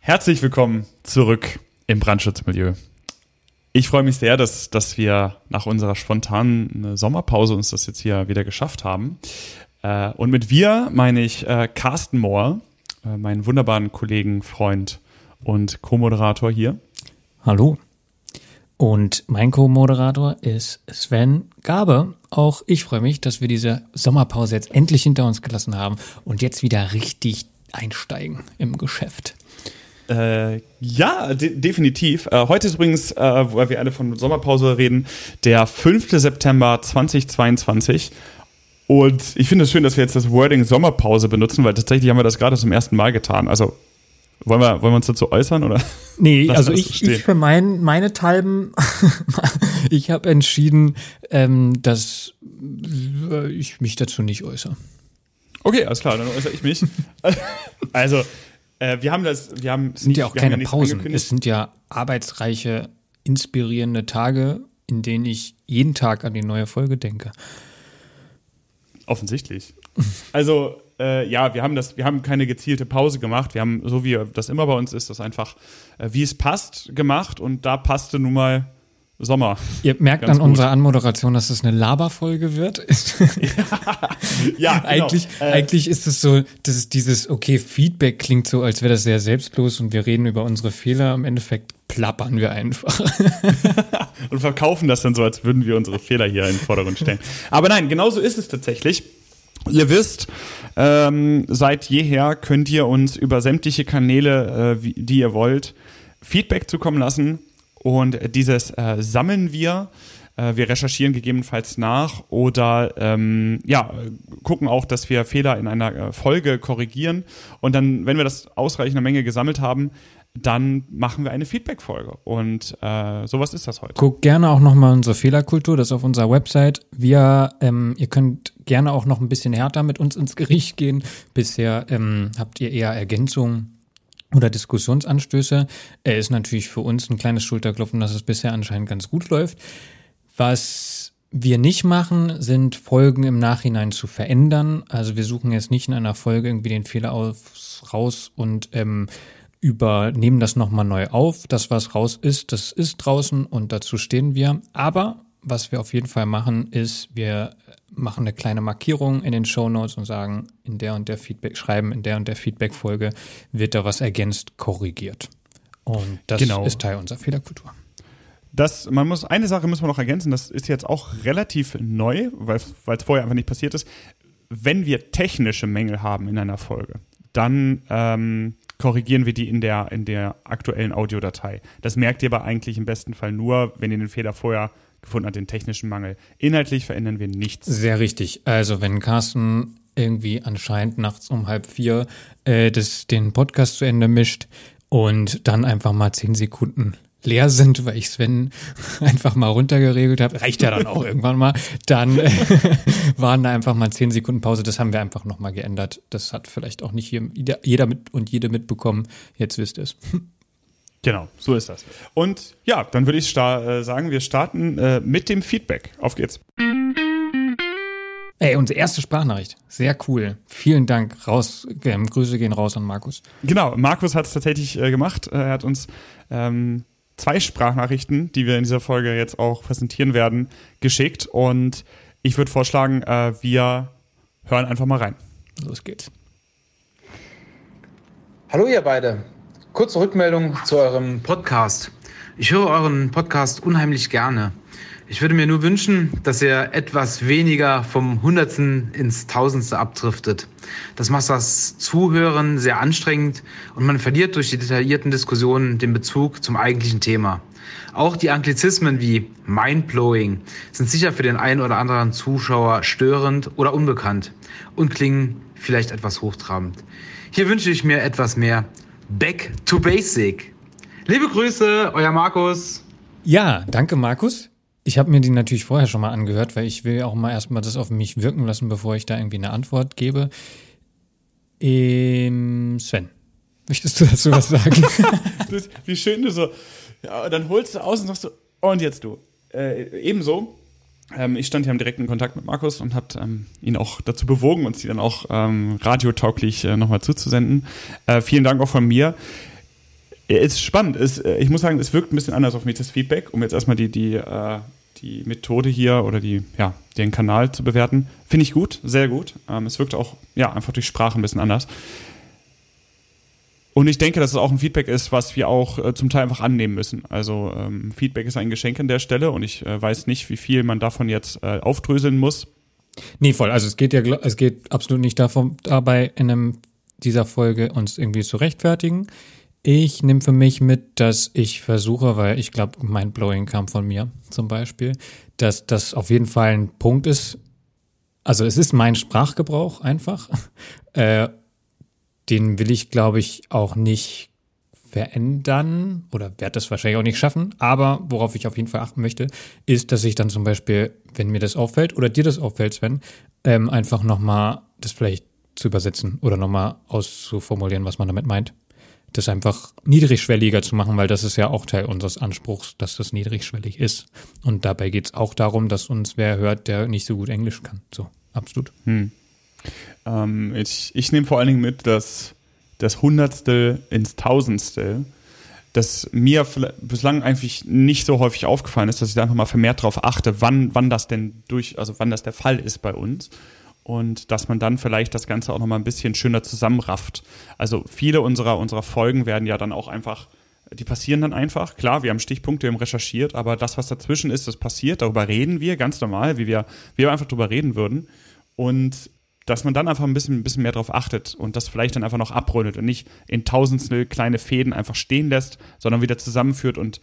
Herzlich willkommen zurück im Brandschutzmilieu. Ich freue mich sehr, dass, dass wir nach unserer spontanen Sommerpause uns das jetzt hier wieder geschafft haben. Äh, und mit wir meine ich äh, Carsten Mohr, äh, meinen wunderbaren Kollegen, Freund und Co-Moderator hier. Hallo. Und mein Co-Moderator ist Sven Gabe. Auch ich freue mich, dass wir diese Sommerpause jetzt endlich hinter uns gelassen haben und jetzt wieder richtig einsteigen im Geschäft. Äh, ja, de definitiv. Äh, heute ist übrigens, äh, weil wir alle von Sommerpause reden, der 5. September 2022. Und ich finde es schön, dass wir jetzt das Wording Sommerpause benutzen, weil tatsächlich haben wir das gerade zum ersten Mal getan. Also wollen wir, wollen wir uns dazu äußern oder? Nee, also ich, ich für mein, meine Talben, ich habe entschieden, ähm, dass ich mich dazu nicht äußere. Okay, alles klar, dann äußere ich mich. also, äh, wir haben das, wir haben. Es sind nicht, ja auch keine Pausen. Es sind ja arbeitsreiche, inspirierende Tage, in denen ich jeden Tag an die neue Folge denke. Offensichtlich. Also, äh, ja, wir haben das, wir haben keine gezielte Pause gemacht. Wir haben, so wie das immer bei uns ist, das einfach, äh, wie es passt, gemacht und da passte nun mal Sommer. Ihr merkt Ganz an gut. unserer Anmoderation, dass es eine Laberfolge wird. ja, genau. eigentlich, äh, eigentlich ist es so, dass es dieses, okay, Feedback klingt so, als wäre das sehr selbstlos und wir reden über unsere Fehler. Im Endeffekt plappern wir einfach. und verkaufen das dann so, als würden wir unsere Fehler hier in den Vordergrund stellen. Aber nein, genauso ist es tatsächlich. Ihr wisst, ähm, seit jeher könnt ihr uns über sämtliche Kanäle, äh, wie, die ihr wollt, Feedback zukommen lassen und dieses äh, sammeln wir. Äh, wir recherchieren gegebenenfalls nach oder ähm, ja, gucken auch, dass wir Fehler in einer äh, Folge korrigieren. Und dann, wenn wir das ausreichende Menge gesammelt haben, dann machen wir eine Feedback-Folge. Und äh, sowas ist das heute. Guckt gerne auch nochmal unsere Fehlerkultur, das ist auf unserer Website. Wir, ähm, ihr könnt gerne auch noch ein bisschen härter mit uns ins Gericht gehen. Bisher ähm, habt ihr eher Ergänzungen oder Diskussionsanstöße. Er ist natürlich für uns ein kleines Schulterklopfen, dass es bisher anscheinend ganz gut läuft. Was wir nicht machen, sind Folgen im Nachhinein zu verändern. Also wir suchen jetzt nicht in einer Folge irgendwie den Fehler aus, raus und ähm, übernehmen das nochmal neu auf. Das, was raus ist, das ist draußen und dazu stehen wir. Aber was wir auf jeden Fall machen, ist, wir machen eine kleine Markierung in den Show Notes und sagen, in der und der Feedback, schreiben, in der und der Feedback-Folge wird da was ergänzt, korrigiert. Und das genau. ist Teil unserer Fehlerkultur. Das, man muss, eine Sache müssen wir noch ergänzen, das ist jetzt auch relativ neu, weil es vorher einfach nicht passiert ist. Wenn wir technische Mängel haben in einer Folge, dann ähm, korrigieren wir die in der, in der aktuellen Audiodatei. Das merkt ihr aber eigentlich im besten Fall nur, wenn ihr den Fehler vorher gefunden hat, den technischen Mangel. Inhaltlich verändern wir nichts. Sehr richtig. Also wenn Carsten irgendwie anscheinend nachts um halb vier äh, das, den Podcast zu Ende mischt und dann einfach mal zehn Sekunden leer sind, weil ich Sven einfach mal runtergeregelt habe, reicht ja dann auch irgendwann mal, dann äh, waren da einfach mal zehn Sekunden Pause. Das haben wir einfach nochmal geändert. Das hat vielleicht auch nicht jeder mit und jede mitbekommen. Jetzt wisst ihr es. Genau, so ist das. Und ja, dann würde ich äh, sagen, wir starten äh, mit dem Feedback. Auf geht's. Ey, unsere erste Sprachnachricht. Sehr cool. Vielen Dank. Raus, äh, Grüße gehen raus an Markus. Genau, Markus hat es tatsächlich äh, gemacht. Er hat uns ähm, zwei Sprachnachrichten, die wir in dieser Folge jetzt auch präsentieren werden, geschickt. Und ich würde vorschlagen, äh, wir hören einfach mal rein. Los geht's. Hallo ihr beide. Kurze Rückmeldung zu eurem Podcast. Ich höre euren Podcast unheimlich gerne. Ich würde mir nur wünschen, dass ihr etwas weniger vom Hundertsten ins Tausendste abdriftet. Das macht das Zuhören sehr anstrengend und man verliert durch die detaillierten Diskussionen den Bezug zum eigentlichen Thema. Auch die Anglizismen wie mindblowing sind sicher für den einen oder anderen Zuschauer störend oder unbekannt und klingen vielleicht etwas hochtrabend. Hier wünsche ich mir etwas mehr Back to Basic. Liebe Grüße, euer Markus. Ja, danke Markus. Ich habe mir die natürlich vorher schon mal angehört, weil ich will auch mal erstmal das auf mich wirken lassen, bevor ich da irgendwie eine Antwort gebe. Ähm, Sven, möchtest du dazu was sagen? das, wie schön du so, ja, dann holst du aus und sagst so, Und jetzt du. Äh, ebenso. Ähm, ich stand hier im direkten Kontakt mit Markus und habe ähm, ihn auch dazu bewogen, uns die dann auch ähm, radiotauglich äh, nochmal zuzusenden. Äh, vielen Dank auch von mir. Es ist spannend. Es, äh, ich muss sagen, es wirkt ein bisschen anders auf mich, das Feedback, um jetzt erstmal die, die, äh, die Methode hier oder die, ja, den Kanal zu bewerten. Finde ich gut, sehr gut. Ähm, es wirkt auch, ja, einfach durch Sprache ein bisschen anders. Und ich denke, dass es auch ein Feedback ist, was wir auch äh, zum Teil einfach annehmen müssen. Also ähm, Feedback ist ein Geschenk an der Stelle und ich äh, weiß nicht, wie viel man davon jetzt äh, aufdröseln muss. Nee, voll. Also es geht ja, es geht absolut nicht davon, dabei in einem dieser Folge uns irgendwie zu rechtfertigen. Ich nehme für mich mit, dass ich versuche, weil ich glaube, mein Blowing kam von mir zum Beispiel, dass das auf jeden Fall ein Punkt ist. Also es ist mein Sprachgebrauch einfach. Äh, den will ich, glaube ich, auch nicht verändern oder werde das wahrscheinlich auch nicht schaffen. Aber worauf ich auf jeden Fall achten möchte, ist, dass ich dann zum Beispiel, wenn mir das auffällt oder dir das auffällt, Sven, ähm, einfach nochmal das vielleicht zu übersetzen oder nochmal auszuformulieren, was man damit meint. Das einfach niedrigschwelliger zu machen, weil das ist ja auch Teil unseres Anspruchs, dass das niedrigschwellig ist. Und dabei geht es auch darum, dass uns wer hört, der nicht so gut Englisch kann. So, absolut. Hm. Ähm, ich ich nehme vor allen Dingen mit, dass das Hundertstel ins Tausendstel, dass mir bislang eigentlich nicht so häufig aufgefallen ist, dass ich da einfach mal vermehrt darauf achte, wann, wann das denn durch, also wann das der Fall ist bei uns. Und dass man dann vielleicht das Ganze auch nochmal ein bisschen schöner zusammenrafft. Also viele unserer, unserer Folgen werden ja dann auch einfach, die passieren dann einfach. Klar, wir haben Stichpunkte, wir haben recherchiert, aber das, was dazwischen ist, das passiert. Darüber reden wir ganz normal, wie wir, wie wir einfach darüber reden würden. Und dass man dann einfach ein bisschen, ein bisschen mehr darauf achtet und das vielleicht dann einfach noch abrundet und nicht in tausendstel kleine Fäden einfach stehen lässt, sondern wieder zusammenführt und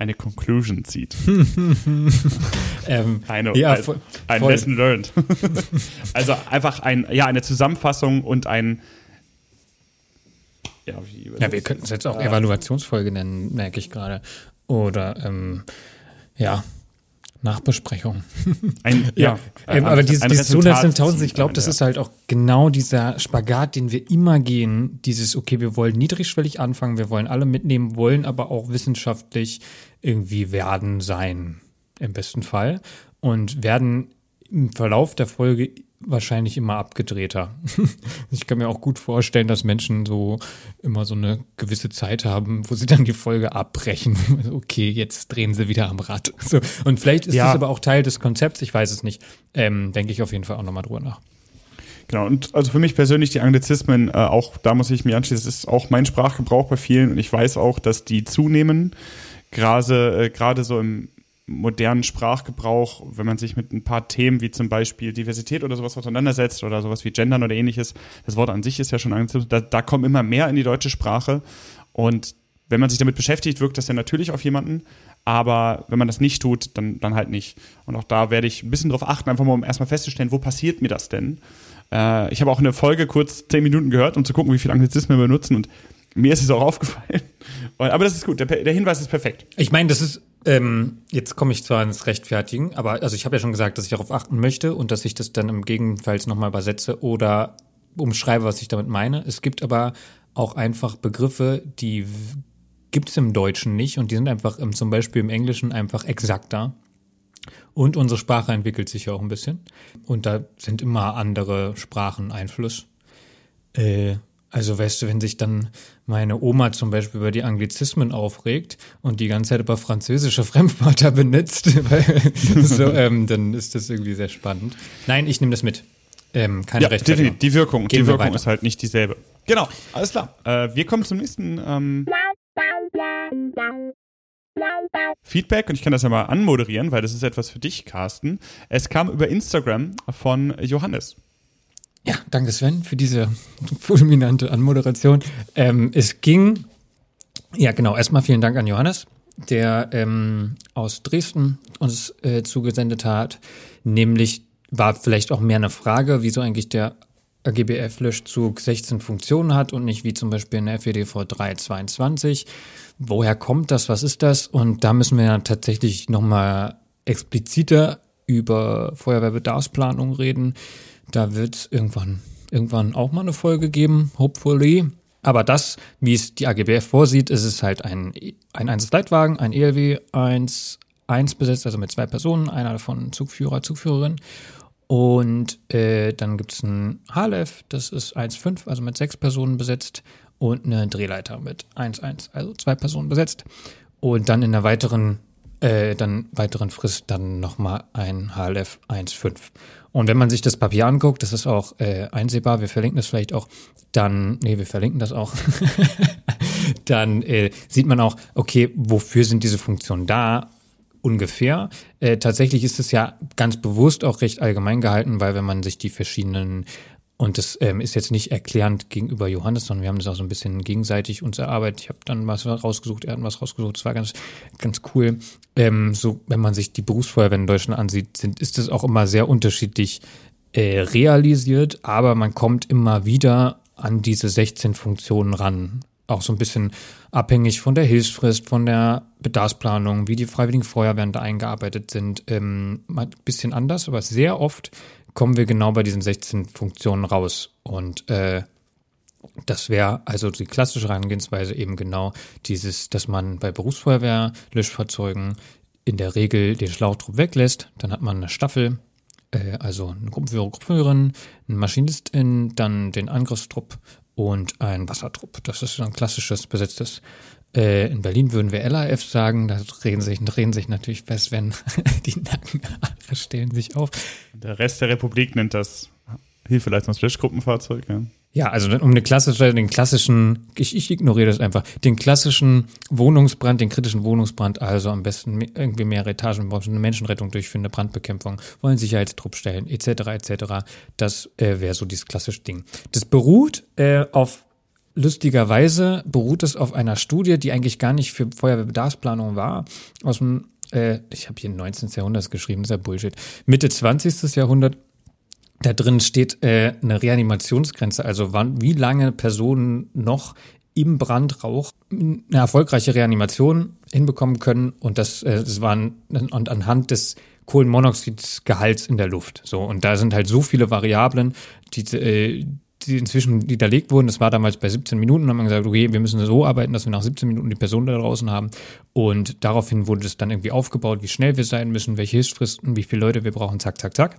eine Conclusion zieht. ähm, eine, ja, ein, voll, ein voll. Lesson learned. also einfach ein, ja, eine Zusammenfassung und ein ja, ja wir könnten es jetzt auch Evaluationsfolge nennen, merke ich gerade. Oder ähm, ja, Nachbesprechung. Ein, ja, ja ähm, aber dieses, dieses 100.000, ich glaube, das ja. ist halt auch genau dieser Spagat, den wir immer gehen. Dieses, okay, wir wollen niedrigschwellig anfangen, wir wollen alle mitnehmen, wollen aber auch wissenschaftlich irgendwie werden sein, im besten Fall. Und werden im Verlauf der Folge wahrscheinlich immer abgedrehter. ich kann mir auch gut vorstellen, dass Menschen so immer so eine gewisse Zeit haben, wo sie dann die Folge abbrechen. okay, jetzt drehen sie wieder am Rad. So. Und vielleicht ist ja. das aber auch Teil des Konzepts, ich weiß es nicht. Ähm, denke ich auf jeden Fall auch nochmal drüber nach. Genau, und also für mich persönlich die Anglizismen, äh, auch da muss ich mir anschließen, das ist auch mein Sprachgebrauch bei vielen und ich weiß auch, dass die zunehmen. Gerade, äh, gerade so im, modernen Sprachgebrauch, wenn man sich mit ein paar Themen wie zum Beispiel Diversität oder sowas auseinandersetzt oder sowas wie Gendern oder ähnliches, das Wort an sich ist ja schon angezogen, da, da kommen immer mehr in die deutsche Sprache und wenn man sich damit beschäftigt, wirkt das ja natürlich auf jemanden, aber wenn man das nicht tut, dann, dann halt nicht. Und auch da werde ich ein bisschen drauf achten, einfach mal um erstmal festzustellen, wo passiert mir das denn? Äh, ich habe auch eine Folge kurz zehn Minuten gehört, um zu gucken, wie viele Anglizismen wir benutzen und mir ist es auch aufgefallen. Aber das ist gut, der, der Hinweis ist perfekt. Ich meine, das ist ähm, jetzt komme ich zwar ins Rechtfertigen, aber also ich habe ja schon gesagt, dass ich darauf achten möchte und dass ich das dann im Gegenfall nochmal übersetze oder umschreibe, was ich damit meine. Es gibt aber auch einfach Begriffe, die gibt es im Deutschen nicht und die sind einfach im, zum Beispiel im Englischen einfach exakter. Und unsere Sprache entwickelt sich ja auch ein bisschen. Und da sind immer andere Sprachen Einfluss. Äh, also weißt du, wenn sich dann meine Oma zum Beispiel über die Anglizismen aufregt und die ganze Zeit über französische Fremdwörter benutzt, so, ähm, dann ist das irgendwie sehr spannend. Nein, ich nehme das mit. Ähm, keine ja, definitiv. Die Wirkung, Gehen die Wirkung ist halt nicht dieselbe. Genau, alles klar. Äh, wir kommen zum nächsten ähm, Feedback und ich kann das ja mal anmoderieren, weil das ist etwas für dich, Carsten. Es kam über Instagram von Johannes. Ja, danke Sven für diese fulminante Anmoderation. Ähm, es ging, ja genau, erstmal vielen Dank an Johannes, der ähm, aus Dresden uns äh, zugesendet hat. Nämlich war vielleicht auch mehr eine Frage, wieso eigentlich der AGBF-Löschzug 16 Funktionen hat und nicht wie zum Beispiel in der FEDV 322. Woher kommt das? Was ist das? Und da müssen wir ja tatsächlich nochmal expliziter über Feuerwehrbedarfsplanung reden. Da wird es irgendwann, irgendwann auch mal eine Folge geben, hopefully. Aber das, wie es die AGBF vorsieht, ist es halt ein, ein Einsatzleitwagen, ein ELW 1, 1 besetzt, also mit zwei Personen, einer davon Zugführer, Zugführerin. Und äh, dann gibt es ein HLF, das ist 1,5, also mit sechs Personen besetzt. Und eine Drehleiter mit 1,1, also zwei Personen besetzt. Und dann in der weiteren, äh, dann weiteren Frist dann nochmal ein HLF 1,5. Und wenn man sich das Papier anguckt, das ist auch äh, einsehbar, wir verlinken das vielleicht auch, dann, nee, wir verlinken das auch, dann äh, sieht man auch, okay, wofür sind diese Funktionen da? Ungefähr. Äh, tatsächlich ist es ja ganz bewusst auch recht allgemein gehalten, weil wenn man sich die verschiedenen und das ähm, ist jetzt nicht erklärend gegenüber Johannes, sondern wir haben das auch so ein bisschen gegenseitig uns erarbeitet. Ich habe dann was rausgesucht, er hat was rausgesucht. Das war ganz, ganz cool. Ähm, so, wenn man sich die Berufsfeuerwehr in Deutschland ansieht, sind, ist das auch immer sehr unterschiedlich äh, realisiert, aber man kommt immer wieder an diese 16 Funktionen ran. Auch so ein bisschen abhängig von der Hilfsfrist, von der Bedarfsplanung, wie die Freiwilligen Feuerwehren da eingearbeitet sind. Ähm, ein bisschen anders, aber sehr oft kommen wir genau bei diesen 16 Funktionen raus. Und äh, das wäre also die klassische Herangehensweise eben genau dieses, dass man bei Berufsfeuerwehr, Löschfahrzeugen in der Regel den Schlauchtrupp weglässt. Dann hat man eine Staffel, äh, also eine Gruppenführer, Gruppenführerin, eine Maschinist,in, dann den Angriffstrupp und ein Wassertrupp. Das ist ein klassisches besetztes äh, in Berlin würden wir LAF sagen, da drehen sich, drehen sich natürlich fest, wenn die Nackenhaare stellen sich auf. Der Rest der Republik nennt das Hilfeleistungslöschgruppenfahrzeug, ja. Ja, also um eine klassische, den klassischen, ich, ich ignoriere das einfach, den klassischen Wohnungsbrand, den kritischen Wohnungsbrand, also am besten irgendwie mehrere Etagen, eine Menschenrettung durchführen, eine Brandbekämpfung, wollen Sicherheitstrupp stellen, etc., etc. Das äh, wäre so dieses klassische Ding. Das beruht äh, auf lustigerweise beruht es auf einer Studie, die eigentlich gar nicht für Feuerwehrbedarfsplanung war, aus dem, äh, ich habe hier 19. Jahrhunderts geschrieben, das ist ja Bullshit, Mitte 20. Jahrhundert. Da drin steht äh, eine Reanimationsgrenze, also wann, wie lange Personen noch im Brandrauch eine erfolgreiche Reanimation hinbekommen können und das, äh, das waren und anhand des Kohlenmonoxidgehalts in der Luft. So und da sind halt so viele Variablen, die äh, die inzwischen widerlegt wurden. Das war damals bei 17 Minuten. Dann haben wir gesagt, okay, wir müssen so arbeiten, dass wir nach 17 Minuten die Person da draußen haben. Und daraufhin wurde es dann irgendwie aufgebaut, wie schnell wir sein müssen, welche Hilfsfristen, wie viele Leute wir brauchen, zack, zack, zack.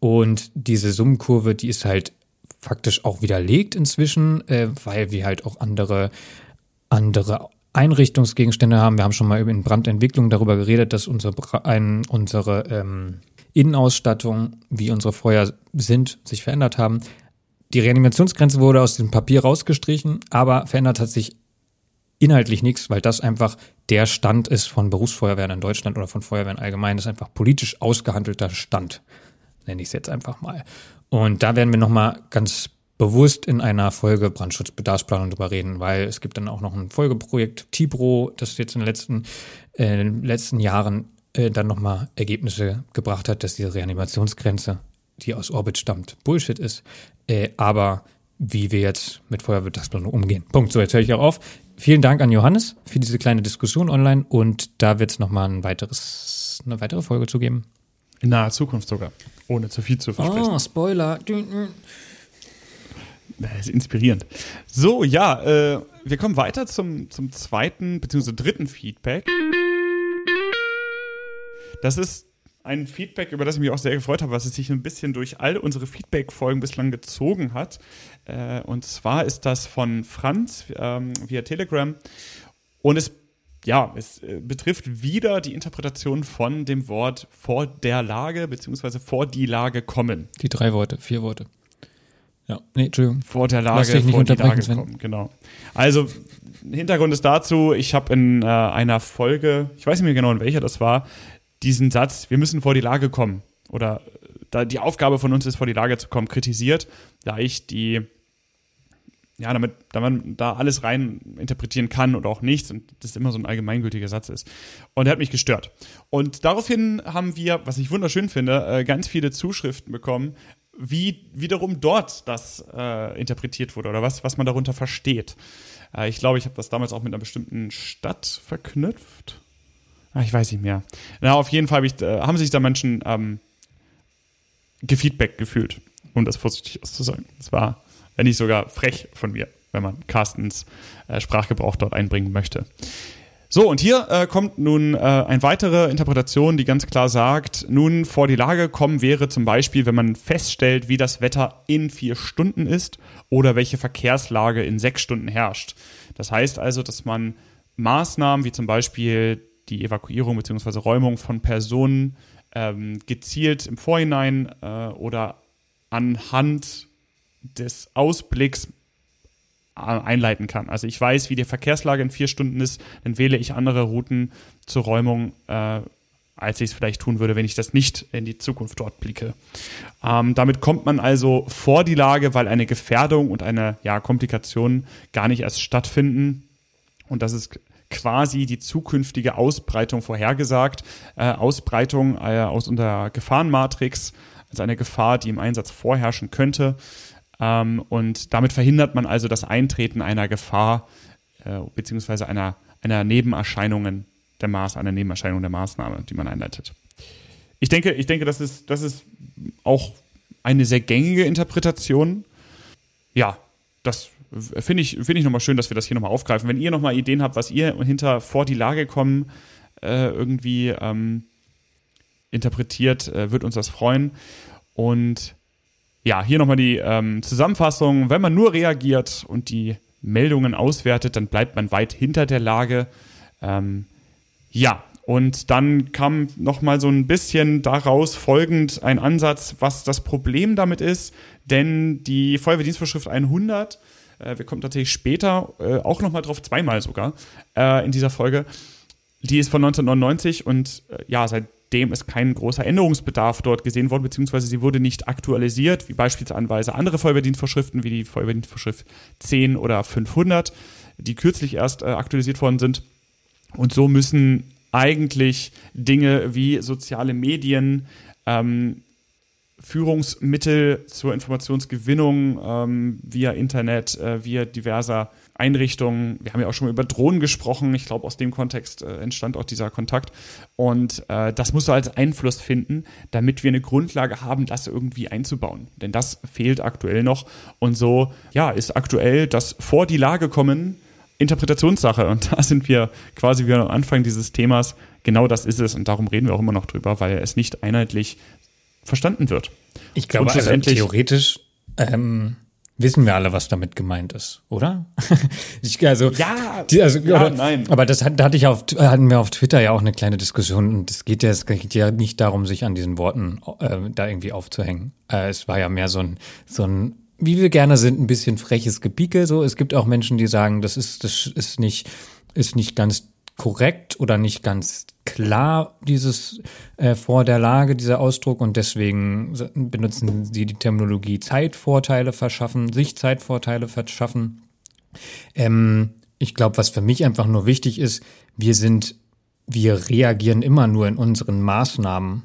Und diese Summenkurve, die ist halt faktisch auch widerlegt inzwischen, äh, weil wir halt auch andere, andere Einrichtungsgegenstände haben. Wir haben schon mal in Brandentwicklung darüber geredet, dass unsere, ein, unsere ähm, Innenausstattung, wie unsere Feuer sind, sich verändert haben. Die Reanimationsgrenze wurde aus dem Papier rausgestrichen, aber verändert hat sich inhaltlich nichts, weil das einfach der Stand ist von Berufsfeuerwehren in Deutschland oder von Feuerwehren allgemein. Das ist einfach politisch ausgehandelter Stand, nenne ich es jetzt einfach mal. Und da werden wir nochmal ganz bewusst in einer Folge Brandschutzbedarfsplanung drüber reden, weil es gibt dann auch noch ein Folgeprojekt Tibro, das jetzt in den letzten, äh, in den letzten Jahren äh, dann nochmal Ergebnisse gebracht hat, dass diese Reanimationsgrenze die aus Orbit stammt, Bullshit ist, äh, aber wie wir jetzt mit Feuerwirtschaftsplanung umgehen. Punkt. So, jetzt höre ich auch auf. Vielen Dank an Johannes für diese kleine Diskussion online und da wird es nochmal ein weiteres, eine weitere Folge zu geben. In naher Zukunft sogar, ohne zu viel zu versprechen. Oh, Spoiler. Das ist inspirierend. So, ja, äh, wir kommen weiter zum, zum zweiten bzw. dritten Feedback. Das ist ein Feedback, über das ich mich auch sehr gefreut habe, was es sich ein bisschen durch all unsere Feedback-Folgen bislang gezogen hat. Äh, und zwar ist das von Franz ähm, via Telegram. Und es, ja, es äh, betrifft wieder die Interpretation von dem Wort vor der Lage beziehungsweise vor die Lage kommen. Die drei Worte, vier Worte. Ja, nee, Entschuldigung. Vor der Lage, nicht vor die Lage Sven. kommen, genau. Also, Hintergrund ist dazu, ich habe in äh, einer Folge, ich weiß nicht mehr genau, in welcher das war, diesen Satz, wir müssen vor die Lage kommen oder da die Aufgabe von uns ist, vor die Lage zu kommen, kritisiert, da ich die, ja, damit, da man da alles rein interpretieren kann oder auch nichts und das immer so ein allgemeingültiger Satz ist. Und er hat mich gestört. Und daraufhin haben wir, was ich wunderschön finde, äh, ganz viele Zuschriften bekommen, wie wiederum dort das äh, interpretiert wurde oder was, was man darunter versteht. Äh, ich glaube, ich habe das damals auch mit einer bestimmten Stadt verknüpft. Ach, ich weiß nicht mehr. Na, auf jeden Fall hab ich, äh, haben sich da Menschen ähm, gefeedback gefühlt, um das vorsichtig auszusagen. Das war, wenn nicht sogar frech von mir. wenn man Carstens äh, Sprachgebrauch dort einbringen möchte. So, und hier äh, kommt nun äh, eine weitere Interpretation, die ganz klar sagt, nun vor die Lage kommen wäre zum Beispiel, wenn man feststellt, wie das Wetter in vier Stunden ist oder welche Verkehrslage in sechs Stunden herrscht. Das heißt also, dass man Maßnahmen wie zum Beispiel die Evakuierung bzw. Räumung von Personen ähm, gezielt im Vorhinein äh, oder anhand des Ausblicks einleiten kann. Also ich weiß, wie die Verkehrslage in vier Stunden ist, dann wähle ich andere Routen zur Räumung, äh, als ich es vielleicht tun würde, wenn ich das nicht in die Zukunft dort blicke. Ähm, damit kommt man also vor die Lage, weil eine Gefährdung und eine ja, Komplikation gar nicht erst stattfinden. Und das ist quasi die zukünftige Ausbreitung vorhergesagt. Äh, Ausbreitung äh, aus unserer Gefahrenmatrix, also eine Gefahr, die im Einsatz vorherrschen könnte. Ähm, und damit verhindert man also das Eintreten einer Gefahr äh, beziehungsweise einer, einer Nebenerscheinungen der Maß, einer Nebenerscheinung der Maßnahme, die man einleitet. Ich denke, ich denke, das ist, das ist auch eine sehr gängige Interpretation. Ja, das finde ich, finde ich nochmal schön, dass wir das hier nochmal aufgreifen. Wenn ihr nochmal Ideen habt, was ihr hinter vor die Lage kommen äh, irgendwie ähm, interpretiert, äh, wird uns das freuen. Und ja, hier nochmal die ähm, Zusammenfassung. Wenn man nur reagiert und die Meldungen auswertet, dann bleibt man weit hinter der Lage. Ähm, ja, und dann kam nochmal so ein bisschen daraus folgend ein Ansatz, was das Problem damit ist, denn die Feuerwehrdienstvorschrift 100, äh, wir kommen tatsächlich später äh, auch nochmal drauf, zweimal sogar äh, in dieser Folge, die ist von 1999 und äh, ja, seit dem ist kein großer Änderungsbedarf dort gesehen worden, beziehungsweise sie wurde nicht aktualisiert, wie beispielsweise andere Feuerwehrdienstvorschriften, wie die Feuerwehrdienstvorschrift 10 oder 500, die kürzlich erst äh, aktualisiert worden sind. Und so müssen eigentlich Dinge wie soziale Medien, ähm, Führungsmittel zur Informationsgewinnung ähm, via Internet, äh, via diverser Einrichtungen. Wir haben ja auch schon mal über Drohnen gesprochen. Ich glaube, aus dem Kontext äh, entstand auch dieser Kontakt. Und äh, das muss als Einfluss finden, damit wir eine Grundlage haben, das irgendwie einzubauen. Denn das fehlt aktuell noch. Und so, ja, ist aktuell das vor die Lage kommen Interpretationssache. Und da sind wir quasi wieder am Anfang dieses Themas. Genau das ist es. Und darum reden wir auch immer noch drüber, weil es nicht einheitlich verstanden wird. Ich glaube, also theoretisch ähm, wissen wir alle, was damit gemeint ist, oder? ich, also, ja, die, also, ja oder, nein. Aber das hat, da hatte ich auf, hatten wir auf Twitter ja auch eine kleine Diskussion und es geht ja, es geht ja nicht darum, sich an diesen Worten äh, da irgendwie aufzuhängen. Äh, es war ja mehr so ein, so ein wie wir gerne sind, ein bisschen freches Gepieke. So, es gibt auch Menschen, die sagen, das ist, das ist nicht, ist nicht ganz korrekt oder nicht ganz klar, dieses äh, vor der Lage, dieser Ausdruck, und deswegen benutzen sie die Terminologie Zeitvorteile verschaffen, sich Zeitvorteile verschaffen. Ähm, ich glaube, was für mich einfach nur wichtig ist, wir sind, wir reagieren immer nur in unseren Maßnahmen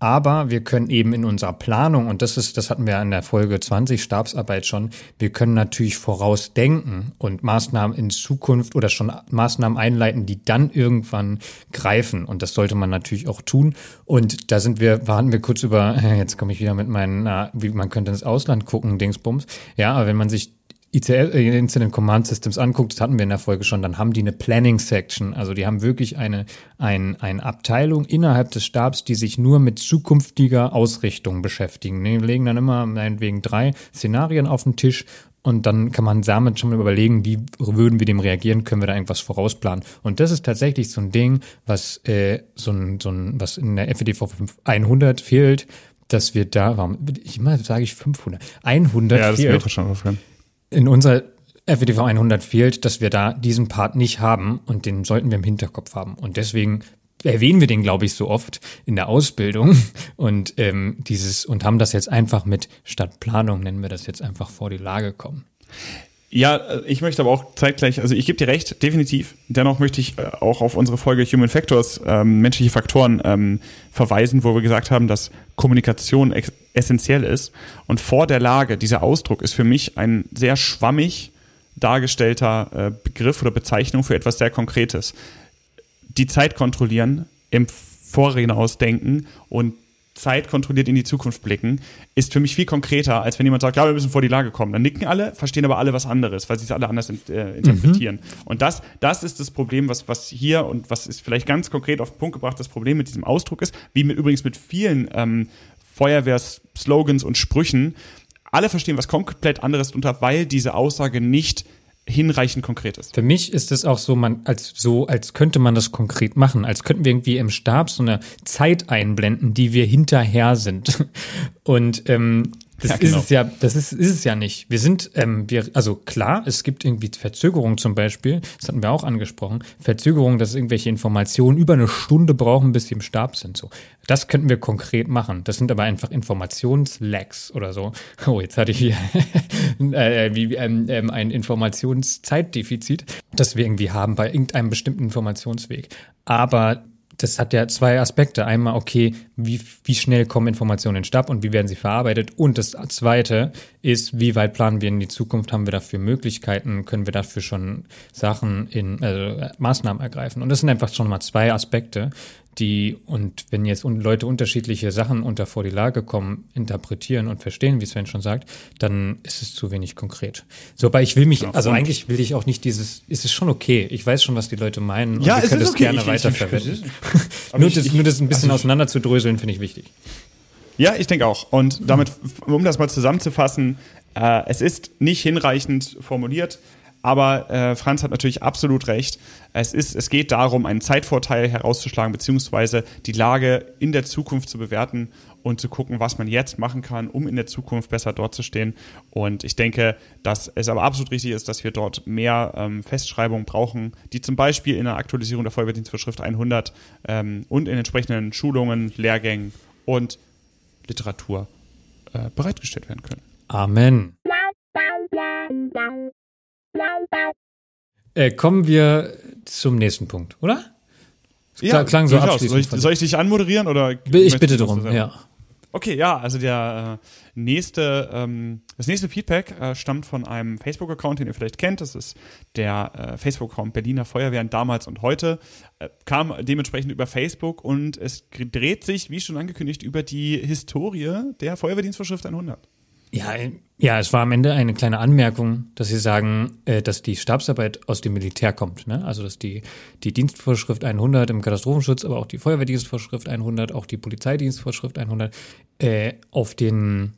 aber wir können eben in unserer Planung, und das ist, das hatten wir in der Folge 20 Stabsarbeit schon, wir können natürlich vorausdenken und Maßnahmen in Zukunft oder schon Maßnahmen einleiten, die dann irgendwann greifen. Und das sollte man natürlich auch tun. Und da sind wir, waren wir kurz über, jetzt komme ich wieder mit meinen, wie man könnte ins Ausland gucken, Dingsbums. Ja, aber wenn man sich ICL, äh, Incident Command Systems anguckt, das hatten wir in der Folge schon, dann haben die eine Planning Section. Also die haben wirklich eine, ein, eine Abteilung innerhalb des Stabs, die sich nur mit zukünftiger Ausrichtung beschäftigen. Die legen dann immer meinetwegen drei Szenarien auf den Tisch und dann kann man damit schon mal überlegen, wie würden wir dem reagieren, können wir da irgendwas vorausplanen. Und das ist tatsächlich so ein Ding, was äh, so ein, so ein, was in der FEDV 100 fehlt, dass wir da, warum, ich immer sage ich 500, 100 ja, das fehlt. Mir schon aufhören in unserer FWDV 100 fehlt, dass wir da diesen Part nicht haben und den sollten wir im Hinterkopf haben. Und deswegen erwähnen wir den, glaube ich, so oft in der Ausbildung und ähm, dieses und haben das jetzt einfach mit Stadtplanung, nennen wir das jetzt einfach vor die Lage kommen. Ja, äh, ich möchte aber auch zeitgleich, also ich gebe dir recht, definitiv. Dennoch möchte ich äh, auch auf unsere Folge Human Factors, ähm, menschliche Faktoren, ähm, verweisen, wo wir gesagt haben, dass Kommunikation essentiell ist. Und vor der Lage, dieser Ausdruck ist für mich ein sehr schwammig dargestellter äh, Begriff oder Bezeichnung für etwas sehr Konkretes. Die Zeit kontrollieren, im Vorhinein ausdenken und zeitkontrolliert in die Zukunft blicken, ist für mich viel konkreter, als wenn jemand sagt, ja, wir müssen vor die Lage kommen. Dann nicken alle, verstehen aber alle was anderes, weil sie es alle anders in, äh, interpretieren. Mhm. Und das, das ist das Problem, was, was hier und was ist vielleicht ganz konkret auf den Punkt gebracht, das Problem mit diesem Ausdruck ist, wie mit, übrigens mit vielen ähm, Feuerwehrslogans und Sprüchen. Alle verstehen was komplett anderes drunter, weil diese Aussage nicht hinreichend konkret ist. Für mich ist es auch so, man, als so, als könnte man das konkret machen, als könnten wir irgendwie im Stab so eine Zeit einblenden, die wir hinterher sind. Und ähm, das ja, genau. ist es ja, das ist, ist es ja nicht. Wir sind, ähm, wir, also klar, es gibt irgendwie Verzögerungen zum Beispiel, das hatten wir auch angesprochen, Verzögerungen, dass irgendwelche Informationen über eine Stunde brauchen, bis sie im Stab sind. So, das könnten wir konkret machen. Das sind aber einfach Informationslags oder so. Oh, jetzt hatte ich hier äh, wie, ähm, ähm, ein Informationszeitdefizit, das wir irgendwie haben bei irgendeinem bestimmten Informationsweg. Aber das hat ja zwei Aspekte. Einmal, okay, wie, wie schnell kommen Informationen in den Stab und wie werden sie verarbeitet? Und das zweite ist, wie weit planen wir in die Zukunft? Haben wir dafür Möglichkeiten? Können wir dafür schon Sachen in, also Maßnahmen ergreifen? Und das sind einfach schon mal zwei Aspekte, die, und wenn jetzt Leute unterschiedliche Sachen unter vor die Lage kommen, interpretieren und verstehen, wie Sven schon sagt, dann ist es zu wenig konkret. So, aber ich will mich, also eigentlich will ich auch nicht dieses, ist es schon okay. Ich weiß schon, was die Leute meinen und ja, wir können es okay. gerne ich, weiterverwenden. nur, das, nur das ein bisschen also auseinander zu dröseln, finde ich wichtig. Ja, ich denke auch. Und damit, um das mal zusammenzufassen, äh, es ist nicht hinreichend formuliert. Aber äh, Franz hat natürlich absolut recht. Es, ist, es geht darum, einen Zeitvorteil herauszuschlagen, beziehungsweise die Lage in der Zukunft zu bewerten und zu gucken, was man jetzt machen kann, um in der Zukunft besser dort zu stehen. Und ich denke, dass es aber absolut richtig ist, dass wir dort mehr ähm, Festschreibungen brauchen, die zum Beispiel in der Aktualisierung der Feuerwehrdienstvorschrift 100 ähm, und in entsprechenden Schulungen, Lehrgängen und Literatur äh, bereitgestellt werden können. Amen. Äh, kommen wir zum nächsten Punkt, oder? Das ja, klang so abschließend. Soll ich, soll ich dich anmoderieren oder? Ich bitte darum, ja. Okay, ja, also der äh, nächste, ähm, das nächste Feedback äh, stammt von einem Facebook-Account, den ihr vielleicht kennt. Das ist der äh, Facebook-Account Berliner Feuerwehren damals und heute. Äh, kam dementsprechend über Facebook und es dreht sich, wie schon angekündigt, über die Historie der Feuerwehrdienstvorschrift 100. Ja, ja, es war am Ende eine kleine Anmerkung, dass Sie sagen, äh, dass die Stabsarbeit aus dem Militär kommt. Ne? Also dass die, die Dienstvorschrift 100 im Katastrophenschutz, aber auch die Feuerwehrdienstvorschrift 100, auch die Polizeidienstvorschrift 100 äh, auf den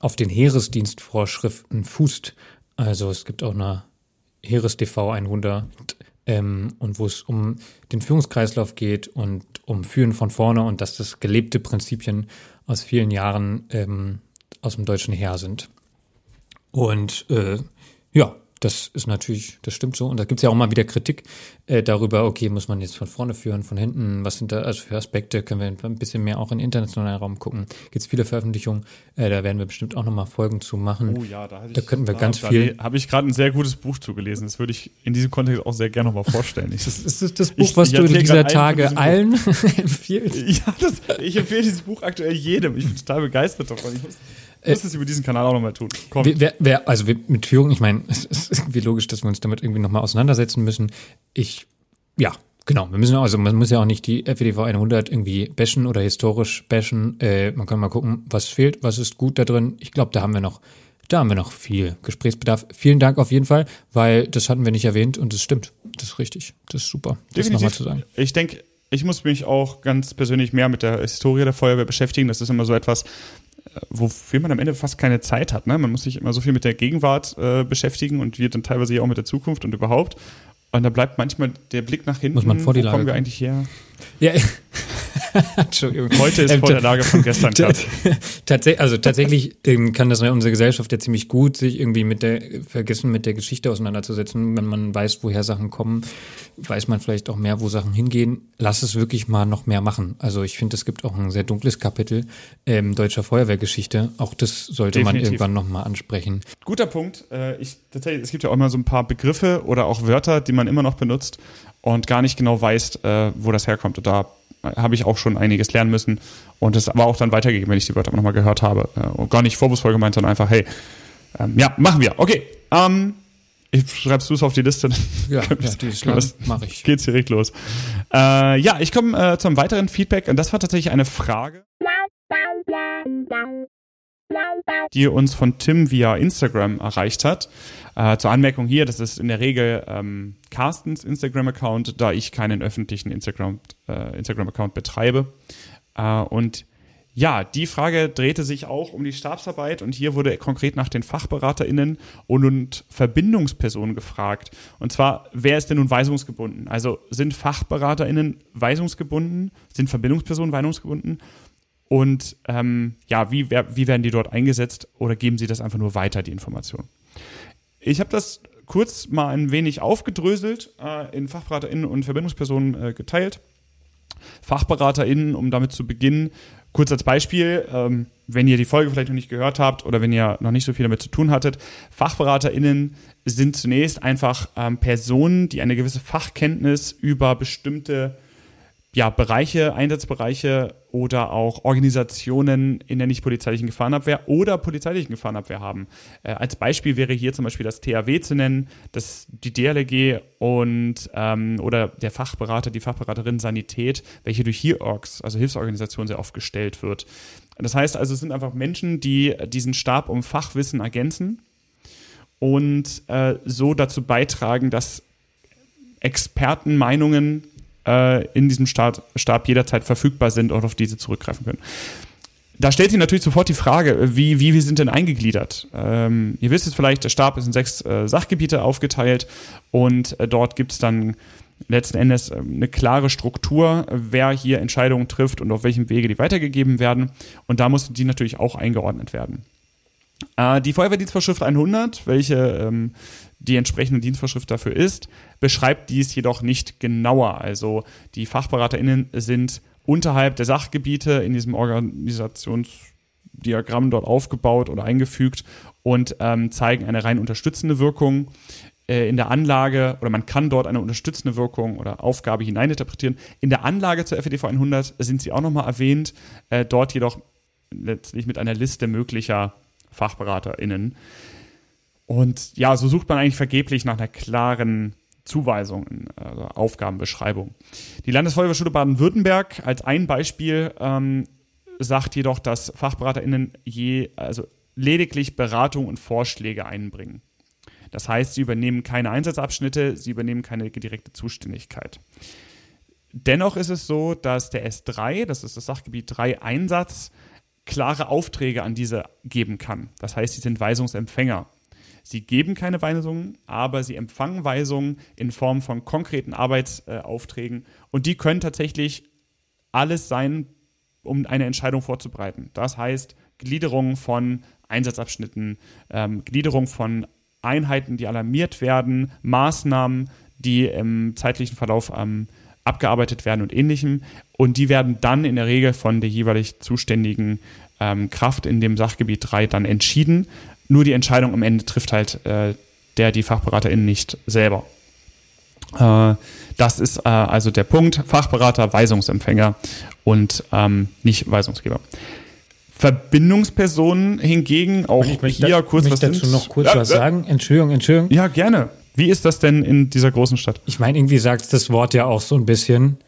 auf den Heeresdienstvorschriften fußt. Also es gibt auch eine Heeres-DV 100 ähm, und wo es um den Führungskreislauf geht und um Führen von vorne und dass das gelebte Prinzipien aus vielen Jahren ähm, aus dem deutschen Heer sind. Und äh, ja, das ist natürlich, das stimmt so. Und da gibt es ja auch mal wieder Kritik äh, darüber, okay, muss man jetzt von vorne führen, von hinten, was sind da also für Aspekte, können wir ein bisschen mehr auch in den internationalen Raum gucken. Gibt es viele Veröffentlichungen, äh, da werden wir bestimmt auch nochmal Folgen zu machen. Oh ja, da, da könnten wir da ganz viel. Habe ich gerade ein sehr gutes Buch zugelesen. Das würde ich in diesem Kontext auch sehr gerne nochmal vorstellen. Ich, das ist das, das Buch, ich, was du dieser Tage allen empfiehlst. Ja, das, ich empfehle dieses Buch aktuell jedem. Ich bin total begeistert davon. Ich muss, muss äh, es über diesen Kanal auch nochmal tun. Komm. Wer, wer, also mit Führung, ich meine, es ist irgendwie logisch, dass wir uns damit irgendwie nochmal auseinandersetzen müssen. Ich, ja, genau, wir müssen, also man muss ja auch nicht die FEDV 100 irgendwie bashen oder historisch bashen. Äh, man kann mal gucken, was fehlt, was ist gut da drin. Ich glaube, da haben wir noch, da haben wir noch viel Gesprächsbedarf. Vielen Dank auf jeden Fall, weil das hatten wir nicht erwähnt und es stimmt. Das ist richtig. Das ist super, das nochmal zu sagen. Ich denke, ich muss mich auch ganz persönlich mehr mit der Historie der Feuerwehr beschäftigen. Das ist immer so etwas, wofür man am Ende fast keine Zeit hat. Ne? Man muss sich immer so viel mit der Gegenwart äh, beschäftigen und wir dann teilweise ja auch mit der Zukunft und überhaupt. Und da bleibt manchmal der Blick nach hinten. Muss man vor die Lage kommen wir eigentlich her? Ja, Entschuldigung. Heute ist ähm, vor der Lage von gestern Tatsächlich, also tatsächlich ähm, kann das unsere Gesellschaft ja ziemlich gut, sich irgendwie mit der, vergessen mit der Geschichte auseinanderzusetzen. Wenn man weiß, woher Sachen kommen, weiß man vielleicht auch mehr, wo Sachen hingehen. Lass es wirklich mal noch mehr machen. Also ich finde, es gibt auch ein sehr dunkles Kapitel ähm, deutscher Feuerwehrgeschichte. Auch das sollte Definitiv. man irgendwann nochmal ansprechen. Guter Punkt. Äh, ich, tatsächlich, es gibt ja auch immer so ein paar Begriffe oder auch Wörter, die man immer noch benutzt und gar nicht genau weiß, äh, wo das herkommt. Und da habe ich auch schon einiges lernen müssen und das aber auch dann weitergegeben, wenn ich die Wörter nochmal gehört habe. Äh, und gar nicht vorwurfsvoll gemeint, sondern einfach, hey, ähm, ja, machen wir. Okay. Ähm, ich schreibst du es auf die Liste? Ja, ja mache ich. Geht's direkt los. Äh, ja, ich komme äh, zum weiteren Feedback und das war tatsächlich eine Frage. Die uns von Tim via Instagram erreicht hat. Äh, zur Anmerkung hier, das ist in der Regel ähm, Carstens Instagram-Account, da ich keinen öffentlichen Instagram-Account äh, Instagram betreibe. Äh, und ja, die Frage drehte sich auch um die Stabsarbeit und hier wurde konkret nach den FachberaterInnen und, und Verbindungspersonen gefragt. Und zwar, wer ist denn nun weisungsgebunden? Also sind FachberaterInnen weisungsgebunden? Sind Verbindungspersonen weisungsgebunden? Und ähm, ja, wie, wie werden die dort eingesetzt oder geben sie das einfach nur weiter, die Information? Ich habe das kurz mal ein wenig aufgedröselt, äh, in FachberaterInnen und Verbindungspersonen äh, geteilt. FachberaterInnen, um damit zu beginnen, kurz als Beispiel, ähm, wenn ihr die Folge vielleicht noch nicht gehört habt oder wenn ihr noch nicht so viel damit zu tun hattet, FachberaterInnen sind zunächst einfach ähm, Personen, die eine gewisse Fachkenntnis über bestimmte ja, Bereiche, Einsatzbereiche oder auch Organisationen in der nicht-polizeilichen Gefahrenabwehr oder polizeilichen Gefahrenabwehr haben. Äh, als Beispiel wäre hier zum Beispiel das THW zu nennen, das, die DLG und ähm, oder der Fachberater, die Fachberaterin Sanität, welche durch HERORGs, also Hilfsorganisationen, sehr oft gestellt wird. Das heißt also, es sind einfach Menschen, die diesen Stab um Fachwissen ergänzen und äh, so dazu beitragen, dass Expertenmeinungen äh, in diesem Stab, Stab jederzeit verfügbar sind und auf diese zurückgreifen können. Da stellt sich natürlich sofort die Frage, wie, wie wir sind denn eingegliedert? Ähm, ihr wisst es vielleicht, der Stab ist in sechs äh, Sachgebiete aufgeteilt und äh, dort gibt es dann letzten Endes äh, eine klare Struktur, wer hier Entscheidungen trifft und auf welchem Wege die weitergegeben werden. Und da muss die natürlich auch eingeordnet werden. Äh, die Feuerwehrdienstvorschrift 100, welche ähm, die entsprechende Dienstvorschrift dafür ist, beschreibt dies jedoch nicht genauer. Also die FachberaterInnen sind unterhalb der Sachgebiete in diesem Organisationsdiagramm dort aufgebaut oder eingefügt und ähm, zeigen eine rein unterstützende Wirkung äh, in der Anlage oder man kann dort eine unterstützende Wirkung oder Aufgabe hineininterpretieren. In der Anlage zur FEDV 100 sind sie auch nochmal erwähnt, äh, dort jedoch letztlich mit einer Liste möglicher FachberaterInnen. Und ja, so sucht man eigentlich vergeblich nach einer klaren Zuweisung, also Aufgabenbeschreibung. Die Landesfeuerwehrschule Baden-Württemberg als ein Beispiel ähm, sagt jedoch, dass FachberaterInnen je, also lediglich Beratung und Vorschläge einbringen. Das heißt, sie übernehmen keine Einsatzabschnitte, sie übernehmen keine direkte Zuständigkeit. Dennoch ist es so, dass der S3, das ist das Sachgebiet 3 Einsatz, klare Aufträge an diese geben kann. Das heißt, sie sind Weisungsempfänger. Sie geben keine Weisungen, aber sie empfangen Weisungen in Form von konkreten Arbeitsaufträgen und die können tatsächlich alles sein, um eine Entscheidung vorzubereiten. Das heißt Gliederung von Einsatzabschnitten, ähm, Gliederung von Einheiten, die alarmiert werden, Maßnahmen, die im zeitlichen Verlauf ähm, abgearbeitet werden und ähnlichem. Und die werden dann in der Regel von der jeweilig zuständigen ähm, Kraft in dem Sachgebiet 3 dann entschieden nur die Entscheidung am Ende trifft halt äh, der, die FachberaterInnen nicht selber. Äh, das ist äh, also der Punkt. Fachberater, Weisungsempfänger und ähm, nicht Weisungsgeber. Verbindungspersonen hingegen auch ich möchte, hier kurz was dazu sind. noch kurz ja, was sagen. Entschuldigung, Entschuldigung. Ja, gerne. Wie ist das denn in dieser großen Stadt? Ich meine, irgendwie sagt das Wort ja auch so ein bisschen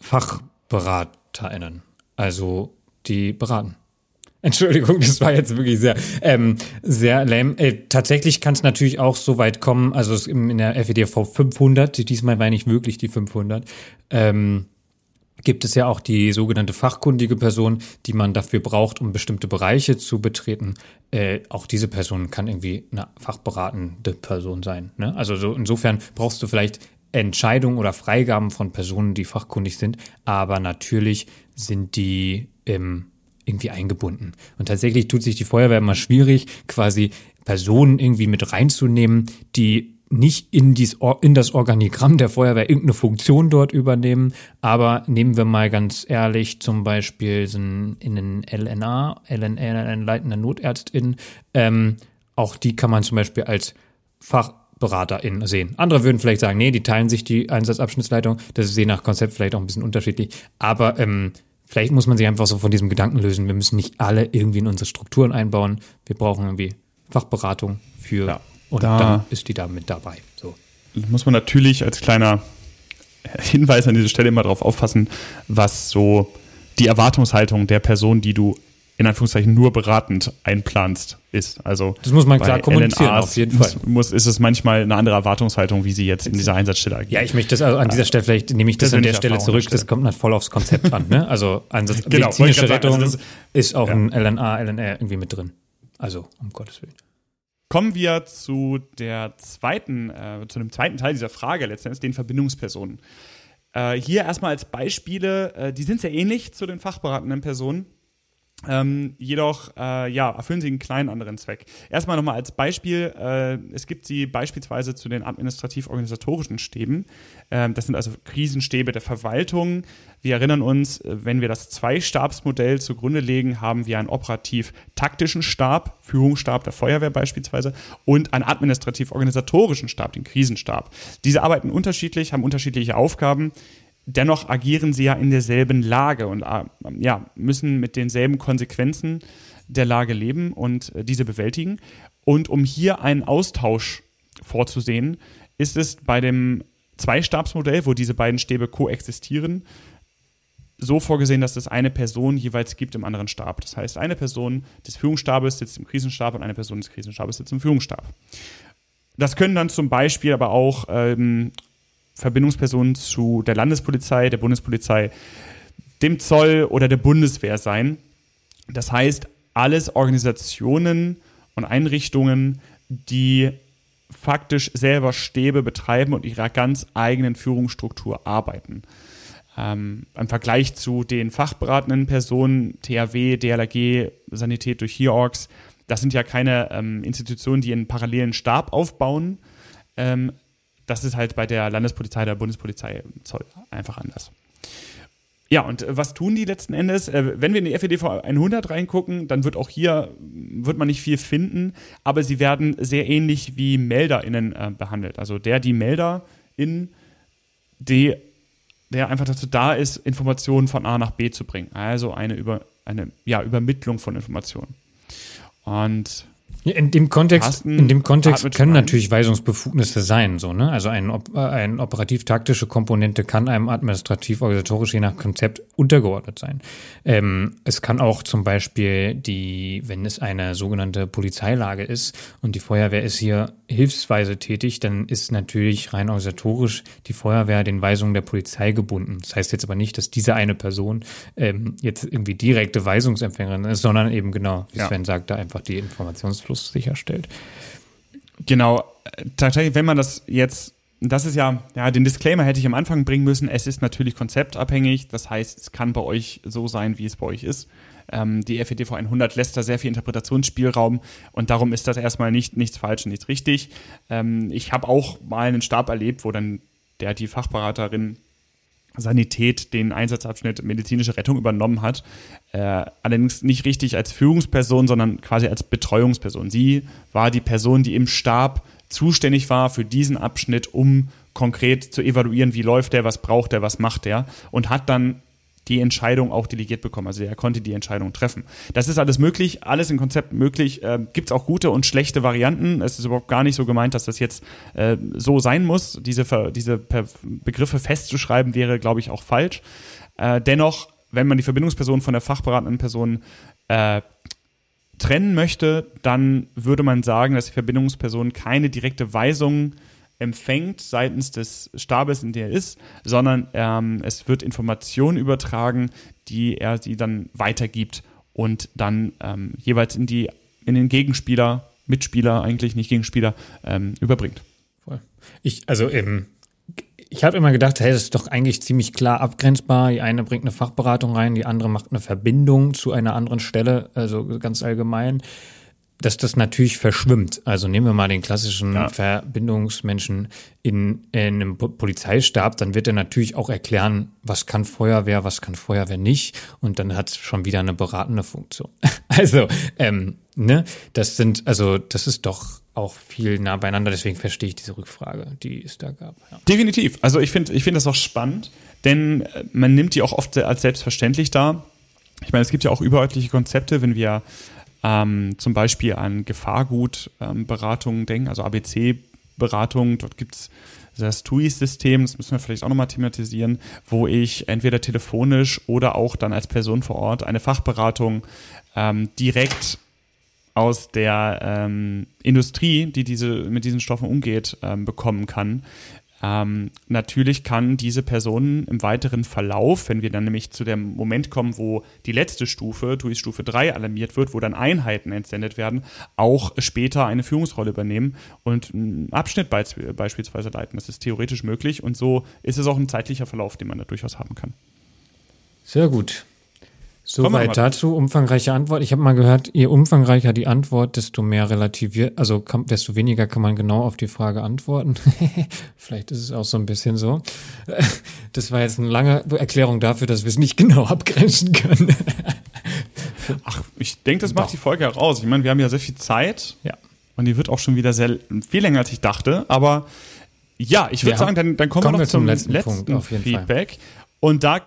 FachberaterInnen. Also die beraten. Entschuldigung, das war jetzt wirklich sehr, ähm, sehr lame. Äh, tatsächlich kann es natürlich auch so weit kommen, also in der FEDV 500, diesmal meine ich wirklich die 500, ähm, gibt es ja auch die sogenannte fachkundige Person, die man dafür braucht, um bestimmte Bereiche zu betreten. Äh, auch diese Person kann irgendwie eine fachberatende Person sein. Ne? Also so insofern brauchst du vielleicht Entscheidungen oder Freigaben von Personen, die fachkundig sind, aber natürlich sind die im irgendwie eingebunden. Und tatsächlich tut sich die Feuerwehr immer schwierig, quasi Personen irgendwie mit reinzunehmen, die nicht in, dies, in das Organigramm der Feuerwehr irgendeine Funktion dort übernehmen. Aber nehmen wir mal ganz ehrlich zum Beispiel in einen LNA, LNA, leitender Notärztin. Ähm, auch die kann man zum Beispiel als Fachberaterin sehen. Andere würden vielleicht sagen, nee, die teilen sich die Einsatzabschnittsleitung. Das ist je nach Konzept vielleicht auch ein bisschen unterschiedlich. Aber ähm, Vielleicht muss man sich einfach so von diesem Gedanken lösen. Wir müssen nicht alle irgendwie in unsere Strukturen einbauen. Wir brauchen irgendwie Fachberatung für ja, und da dann ist die da mit dabei. So. Muss man natürlich als kleiner Hinweis an dieser Stelle immer darauf aufpassen, was so die Erwartungshaltung der Person, die du in Anführungszeichen nur beratend einplanst, ist. Also das muss man klar kommunizieren, LNAs auf jeden Fall. Muss, muss, ist es manchmal eine andere Erwartungshaltung, wie sie jetzt in dieser Einsatzstelle agieren. Ja, ich möchte das also an dieser Stelle, vielleicht nehme ich das an der Stelle zurück, das kommt dann voll aufs Konzept an. Ne? Also Einsatz, genau, medizinische Rettung sagen, also das, ist auch ja. ein LNA, LNR irgendwie mit drin. Also, um Gottes Willen. Kommen wir zu der zweiten, äh, zu dem zweiten Teil dieser Frage letztendlich, den Verbindungspersonen. Äh, hier erstmal als Beispiele, äh, die sind sehr ähnlich zu den fachberatenden Personen. Ähm, jedoch äh, ja, erfüllen sie einen kleinen anderen Zweck. Erstmal nochmal als Beispiel, äh, es gibt sie beispielsweise zu den administrativ-organisatorischen Stäben. Ähm, das sind also Krisenstäbe der Verwaltung. Wir erinnern uns, wenn wir das Zwei-Stabs-Modell zugrunde legen, haben wir einen operativ-taktischen Stab, Führungsstab der Feuerwehr beispielsweise, und einen administrativ-organisatorischen Stab, den Krisenstab. Diese arbeiten unterschiedlich, haben unterschiedliche Aufgaben dennoch agieren sie ja in derselben Lage und äh, ja, müssen mit denselben Konsequenzen der Lage leben und äh, diese bewältigen. Und um hier einen Austausch vorzusehen, ist es bei dem Zweistabsmodell, wo diese beiden Stäbe koexistieren, so vorgesehen, dass es eine Person jeweils gibt im anderen Stab. Das heißt, eine Person des Führungsstabes sitzt im Krisenstab und eine Person des Krisenstabes sitzt im Führungsstab. Das können dann zum Beispiel aber auch ähm, Verbindungsperson zu der Landespolizei, der Bundespolizei, dem Zoll oder der Bundeswehr sein. Das heißt, alles Organisationen und Einrichtungen, die faktisch selber Stäbe betreiben und ihrer ganz eigenen Führungsstruktur arbeiten. Ähm, Im Vergleich zu den fachberatenden Personen, THW, DLRG, Sanität durch HIORGS, das sind ja keine ähm, Institutionen, die einen parallelen Stab aufbauen, ähm, das ist halt bei der Landespolizei, der Bundespolizei Zoll einfach anders. Ja, und äh, was tun die letzten Endes? Äh, wenn wir in die FEDV 100 reingucken, dann wird auch hier, wird man nicht viel finden, aber sie werden sehr ähnlich wie MelderInnen äh, behandelt. Also der, die MelderIn, die, der einfach dazu da ist, Informationen von A nach B zu bringen. Also eine, Über, eine ja, Übermittlung von Informationen. Und in dem Kontext, Carsten in dem Kontext können natürlich Weisungsbefugnisse sein, so, ne? Also ein, äh, ein operativ-taktische Komponente kann einem administrativ-organisatorisch je nach Konzept untergeordnet sein. Ähm, es kann auch zum Beispiel die, wenn es eine sogenannte Polizeilage ist und die Feuerwehr ist hier hilfsweise tätig, dann ist natürlich rein organisatorisch die Feuerwehr den Weisungen der Polizei gebunden. Das heißt jetzt aber nicht, dass diese eine Person ähm, jetzt irgendwie direkte Weisungsempfängerin ist, sondern eben genau, wie ja. Sven sagt, da einfach die Informationsfluss sicherstellt. Genau, tatsächlich, wenn man das jetzt das ist ja, ja, den Disclaimer hätte ich am Anfang bringen müssen. Es ist natürlich konzeptabhängig. Das heißt, es kann bei euch so sein, wie es bei euch ist. Ähm, die FEDV 100 lässt da sehr viel Interpretationsspielraum und darum ist das erstmal nicht, nichts falsch und nichts richtig. Ähm, ich habe auch mal einen Stab erlebt, wo dann der, die Fachberaterin Sanität den Einsatzabschnitt medizinische Rettung übernommen hat. Äh, allerdings nicht richtig als Führungsperson, sondern quasi als Betreuungsperson. Sie war die Person, die im Stab zuständig war für diesen Abschnitt, um konkret zu evaluieren, wie läuft der, was braucht der, was macht der und hat dann die Entscheidung auch delegiert bekommen. Also er konnte die Entscheidung treffen. Das ist alles möglich, alles im Konzept möglich. Äh, Gibt es auch gute und schlechte Varianten. Es ist überhaupt gar nicht so gemeint, dass das jetzt äh, so sein muss. Diese, diese Begriffe festzuschreiben wäre, glaube ich, auch falsch. Äh, dennoch, wenn man die Verbindungsperson von der fachberatenden Person äh, trennen möchte, dann würde man sagen, dass die Verbindungsperson keine direkte Weisung empfängt seitens des Stabes, in der er ist, sondern ähm, es wird Informationen übertragen, die er sie dann weitergibt und dann ähm, jeweils in die in den Gegenspieler, Mitspieler eigentlich nicht Gegenspieler ähm, überbringt. Voll. Ich also ähm, ich habe immer gedacht, hey, das ist doch eigentlich ziemlich klar abgrenzbar. Die eine bringt eine Fachberatung rein, die andere macht eine Verbindung zu einer anderen Stelle, also ganz allgemein dass das natürlich verschwimmt. Also nehmen wir mal den klassischen ja. Verbindungsmenschen in, in einem Polizeistab, dann wird er natürlich auch erklären, was kann Feuerwehr, was kann Feuerwehr nicht. Und dann hat es schon wieder eine beratende Funktion. Also, ähm, ne, das sind, also das ist doch auch viel nah beieinander, deswegen verstehe ich diese Rückfrage, die es da gab. Ja. Definitiv. Also ich finde ich finde das auch spannend, denn äh, man nimmt die auch oft als selbstverständlich dar. Ich meine, es gibt ja auch überörtliche Konzepte, wenn wir ähm, zum Beispiel an Gefahrgutberatungen ähm, denken, also ABC-Beratungen. Dort gibt es das TUI-System, das müssen wir vielleicht auch nochmal thematisieren, wo ich entweder telefonisch oder auch dann als Person vor Ort eine Fachberatung ähm, direkt aus der ähm, Industrie, die diese, mit diesen Stoffen umgeht, ähm, bekommen kann. Ähm, natürlich kann diese Person im weiteren Verlauf, wenn wir dann nämlich zu dem Moment kommen, wo die letzte Stufe, TUI Stufe 3, alarmiert wird, wo dann Einheiten entsendet werden, auch später eine Führungsrolle übernehmen und einen Abschnitt beisp beispielsweise leiten. Das ist theoretisch möglich und so ist es auch ein zeitlicher Verlauf, den man da durchaus haben kann. Sehr gut. Soweit dazu, umfangreiche Antwort. Ich habe mal gehört, je umfangreicher die Antwort, desto mehr relativiert, also kann, desto weniger kann man genau auf die Frage antworten. Vielleicht ist es auch so ein bisschen so. Das war jetzt eine lange Erklärung dafür, dass wir es nicht genau abgrenzen können. Ach, ich denke, das macht Doch. die Folge heraus. Ich meine, wir haben ja sehr viel Zeit. Ja. Und die wird auch schon wieder sehr viel länger, als ich dachte. Aber ja, ich würde sagen, dann, dann kommen, kommen wir noch zum, zum letzten, letzten Punkt, Feedback. Fall. Und da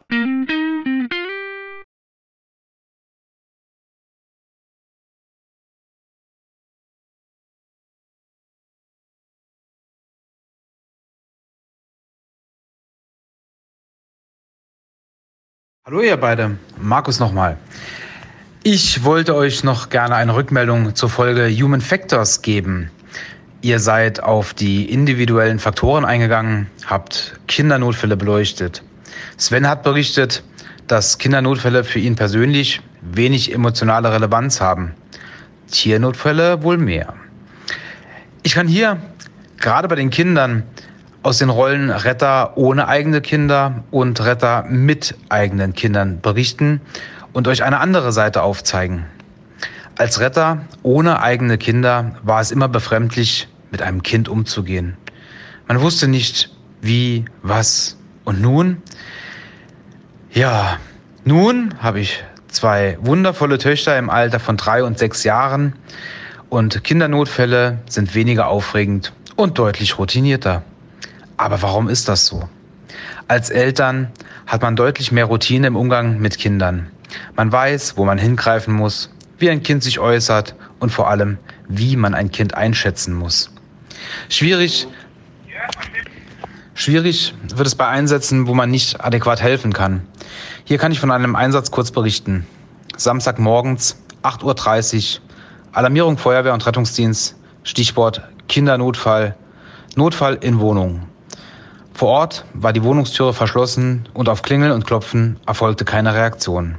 Hallo ihr beide, Markus nochmal. Ich wollte euch noch gerne eine Rückmeldung zur Folge Human Factors geben. Ihr seid auf die individuellen Faktoren eingegangen, habt Kindernotfälle beleuchtet. Sven hat berichtet, dass Kindernotfälle für ihn persönlich wenig emotionale Relevanz haben. Tiernotfälle wohl mehr. Ich kann hier gerade bei den Kindern aus den Rollen Retter ohne eigene Kinder und Retter mit eigenen Kindern berichten und euch eine andere Seite aufzeigen. Als Retter ohne eigene Kinder war es immer befremdlich, mit einem Kind umzugehen. Man wusste nicht, wie, was. Und nun? Ja, nun habe ich zwei wundervolle Töchter im Alter von drei und sechs Jahren und Kindernotfälle sind weniger aufregend und deutlich routinierter. Aber warum ist das so? Als Eltern hat man deutlich mehr Routine im Umgang mit Kindern. Man weiß, wo man hingreifen muss, wie ein Kind sich äußert und vor allem, wie man ein Kind einschätzen muss. Schwierig, schwierig wird es bei Einsätzen, wo man nicht adäquat helfen kann. Hier kann ich von einem Einsatz kurz berichten. Samstagmorgens, 8.30 Uhr, Alarmierung Feuerwehr und Rettungsdienst, Stichwort Kindernotfall, Notfall in Wohnung. Vor Ort war die Wohnungstüre verschlossen und auf Klingeln und Klopfen erfolgte keine Reaktion.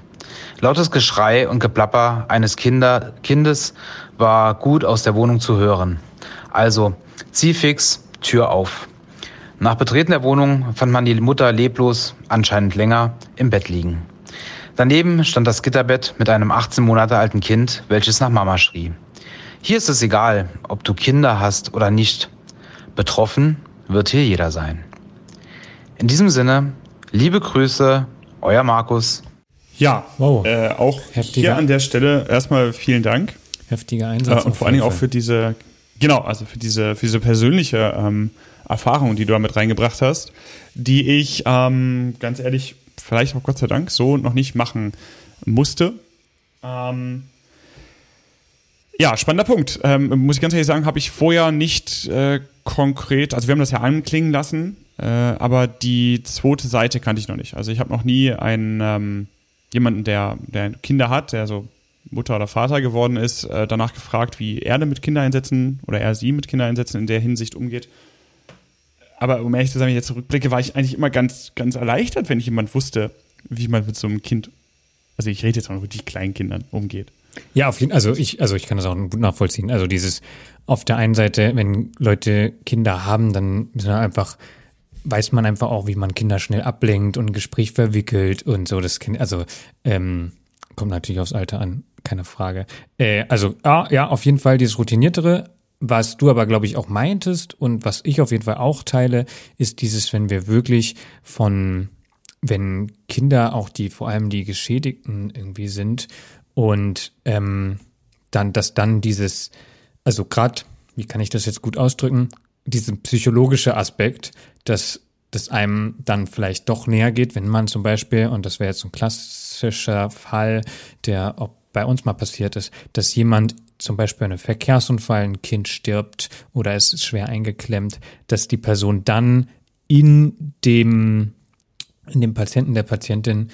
Lautes Geschrei und Geplapper eines Kinder, Kindes war gut aus der Wohnung zu hören. Also zieh fix, Tür auf. Nach Betreten der Wohnung fand man die Mutter leblos, anscheinend länger, im Bett liegen. Daneben stand das Gitterbett mit einem 18 Monate alten Kind, welches nach Mama schrie. Hier ist es egal, ob du Kinder hast oder nicht. Betroffen wird hier jeder sein. In diesem Sinne, liebe Grüße, euer Markus. Ja, wow. äh, auch Heftiger. hier an der Stelle erstmal vielen Dank. Heftiger Einsatz. Äh, und vor allen Dingen auch für diese, genau, also für diese, für diese persönliche ähm, Erfahrung, die du damit reingebracht hast, die ich ähm, ganz ehrlich, vielleicht auch Gott sei Dank, so noch nicht machen musste. Ähm, ja, spannender Punkt. Ähm, muss ich ganz ehrlich sagen, habe ich vorher nicht äh, konkret, also wir haben das ja anklingen lassen, äh, aber die zweite Seite kannte ich noch nicht. Also ich habe noch nie einen ähm, jemanden, der, der Kinder hat, der so Mutter oder Vater geworden ist, äh, danach gefragt, wie er mit Kindereinsätzen oder er sie mit Kindereinsätzen in der Hinsicht umgeht. Aber um ehrlich zu sein, wenn ich jetzt zurückblicke, war ich eigentlich immer ganz, ganz erleichtert, wenn ich jemand wusste, wie man mit so einem Kind, also ich rede jetzt mal über die kleinen Kindern umgeht. Ja, auf jeden also ich, also ich kann das auch gut nachvollziehen. Also dieses auf der einen Seite, wenn Leute Kinder haben, dann sind einfach weiß man einfach auch, wie man Kinder schnell ablenkt und ein Gespräch verwickelt und so. Das Kind, also ähm, kommt natürlich aufs Alter an, keine Frage. Äh, also ah, ja, auf jeden Fall dieses routiniertere. Was du aber, glaube ich, auch meintest und was ich auf jeden Fall auch teile, ist dieses, wenn wir wirklich von, wenn Kinder auch die, vor allem die Geschädigten irgendwie sind und ähm, dann, dass dann dieses, also gerade, wie kann ich das jetzt gut ausdrücken, diesen psychologische Aspekt, dass das einem dann vielleicht doch näher geht, wenn man zum Beispiel, und das wäre jetzt ein klassischer Fall, der auch bei uns mal passiert ist, dass jemand zum Beispiel ein Verkehrsunfall, ein Kind stirbt oder es ist schwer eingeklemmt, dass die Person dann in dem, in dem Patienten, der Patientin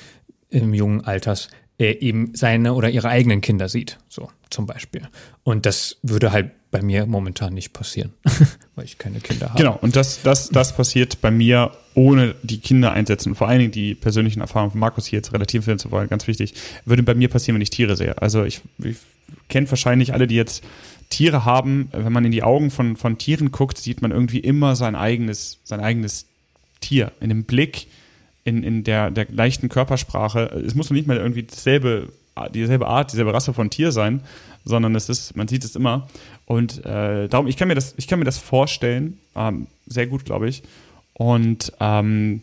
im jungen Alters eben seine oder ihre eigenen Kinder sieht, so zum Beispiel. Und das würde halt bei mir momentan nicht passieren, weil ich keine Kinder habe. Genau, und das, das, das passiert bei mir ohne die Kinder einsetzen. vor allen Dingen die persönlichen Erfahrungen von Markus hier jetzt relativ werden zu wollen, ganz wichtig, würde bei mir passieren, wenn ich Tiere sehe. Also ich, ich kenne wahrscheinlich alle, die jetzt Tiere haben, wenn man in die Augen von, von Tieren guckt, sieht man irgendwie immer sein eigenes, sein eigenes Tier. In dem Blick, in, in der, der leichten Körpersprache. Es muss nicht mal irgendwie dasselbe, dieselbe Art, dieselbe Rasse von Tier sein, sondern es ist, man sieht es immer. Und äh, darum, ich kann mir das, ich kann mir das vorstellen, ähm, sehr gut, glaube ich. Und ähm,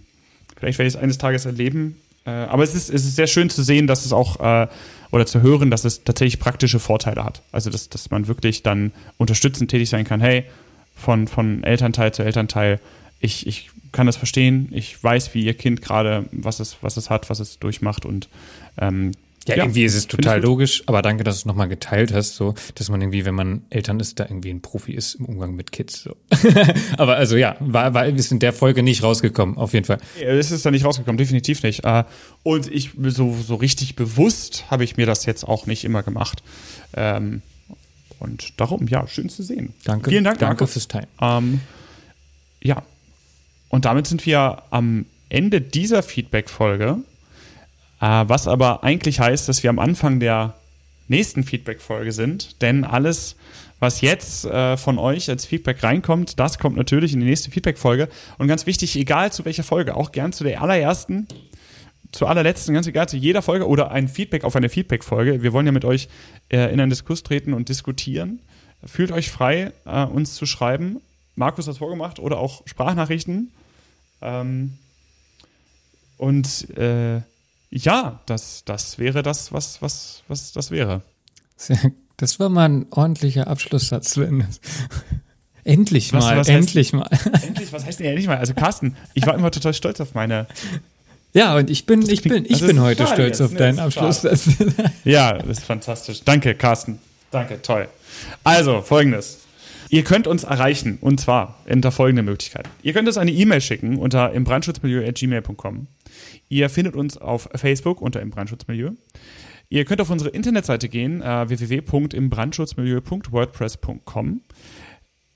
vielleicht werde ich es eines Tages erleben. Äh, aber es ist, es ist sehr schön zu sehen, dass es auch äh, oder zu hören, dass es tatsächlich praktische Vorteile hat. Also dass, dass man wirklich dann unterstützend tätig sein kann. Hey, von, von Elternteil zu Elternteil, ich, ich kann das verstehen. Ich weiß, wie ihr Kind gerade, was es, was es hat, was es durchmacht und ähm, ja, ja, irgendwie ist es total logisch, aber danke, dass du es nochmal geteilt hast, so, dass man irgendwie, wenn man Eltern ist, da irgendwie ein Profi ist im Umgang mit Kids. So. aber also ja, war, war, ist in der Folge nicht rausgekommen, auf jeden Fall. Es ist da nicht rausgekommen, definitiv nicht. Äh, und ich, so, so richtig bewusst habe ich mir das jetzt auch nicht immer gemacht. Ähm, und darum, ja, schön zu sehen. Danke. Vielen Dank, Danke Markus. fürs Teilen. Ähm, ja. Und damit sind wir am Ende dieser Feedback-Folge. Äh, was aber eigentlich heißt, dass wir am Anfang der nächsten Feedback-Folge sind, denn alles, was jetzt äh, von euch als Feedback reinkommt, das kommt natürlich in die nächste Feedback-Folge. Und ganz wichtig, egal zu welcher Folge, auch gern zu der allerersten, zur allerletzten, ganz egal zu jeder Folge oder ein Feedback auf eine Feedback-Folge. Wir wollen ja mit euch äh, in einen Diskurs treten und diskutieren. Fühlt euch frei, uns zu schreiben. Markus hat es vorgemacht oder auch Sprachnachrichten. Ähm, und äh, ja, das, das wäre das, was, was, was das wäre. Das war mal ein ordentlicher Abschlusssatz, Sven. Endlich was, mal, was endlich heißt, mal. Endlich, was heißt denn endlich mal? Also Carsten, ich war immer total stolz auf meine. Ja, und ich bin, ich bin, ich bin heute stolz auf ne, deinen Abschlusssatz. Ja, das ist fantastisch. Danke, Carsten. Danke, toll. Also, folgendes. Ihr könnt uns erreichen, und zwar unter folgende Möglichkeit. Ihr könnt uns eine E-Mail schicken unter imbrandschutzmilieu.gmail.com. Ihr findet uns auf Facebook unter im Brandschutzmilieu. Ihr könnt auf unsere Internetseite gehen, äh, www.imbrandschutzmilieu.wordpress.com.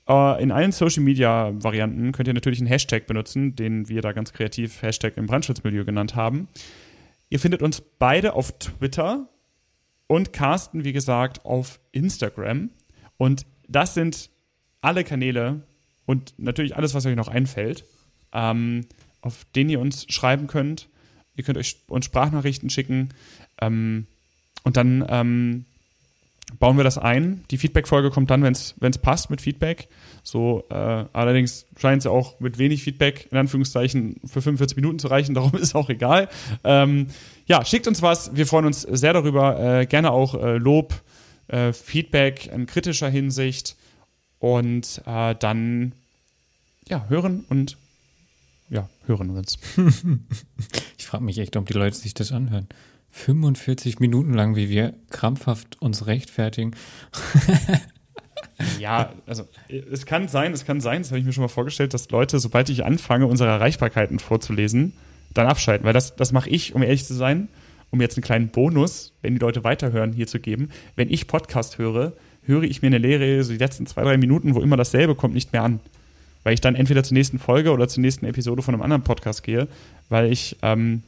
Äh, in allen Social Media Varianten könnt ihr natürlich einen Hashtag benutzen, den wir da ganz kreativ Hashtag im Brandschutzmilieu genannt haben. Ihr findet uns beide auf Twitter und Carsten, wie gesagt, auf Instagram. Und das sind alle Kanäle und natürlich alles, was euch noch einfällt, ähm, auf denen ihr uns schreiben könnt. Ihr könnt euch uns Sprachnachrichten schicken ähm, und dann ähm, bauen wir das ein. Die Feedback-Folge kommt dann, wenn es passt mit Feedback. So, äh, allerdings scheint es ja auch mit wenig Feedback in Anführungszeichen für 45 Minuten zu reichen, darum ist auch egal. Ähm, ja, schickt uns was, wir freuen uns sehr darüber. Äh, gerne auch äh, Lob, äh, Feedback in kritischer Hinsicht und äh, dann ja, hören und ja, hören wir uns. ich frage mich echt, ob die Leute sich das anhören. 45 Minuten lang, wie wir krampfhaft uns rechtfertigen. ja, also es kann sein, es kann sein, das habe ich mir schon mal vorgestellt, dass Leute, sobald ich anfange, unsere Erreichbarkeiten vorzulesen, dann abschalten. Weil das, das mache ich, um ehrlich zu sein, um jetzt einen kleinen Bonus, wenn die Leute weiterhören, hier zu geben. Wenn ich Podcast höre, höre ich mir eine Lehre, so die letzten zwei, drei Minuten, wo immer dasselbe kommt, nicht mehr an weil ich dann entweder zur nächsten Folge oder zur nächsten Episode von einem anderen Podcast gehe, weil ich ähm,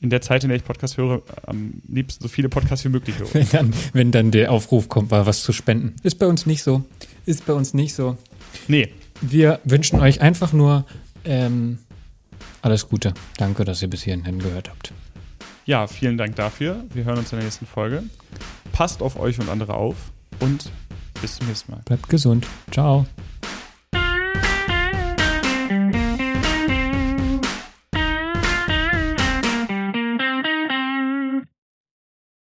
in der Zeit, in der ich Podcast höre, am liebsten so viele Podcasts wie möglich höre. Wenn dann, wenn dann der Aufruf kommt, mal was zu spenden. Ist bei uns nicht so. Ist bei uns nicht so. Nee. Wir wünschen euch einfach nur ähm, alles Gute. Danke, dass ihr bis hierhin gehört habt. Ja, vielen Dank dafür. Wir hören uns in der nächsten Folge. Passt auf euch und andere auf und bis zum nächsten Mal. Bleibt gesund. Ciao.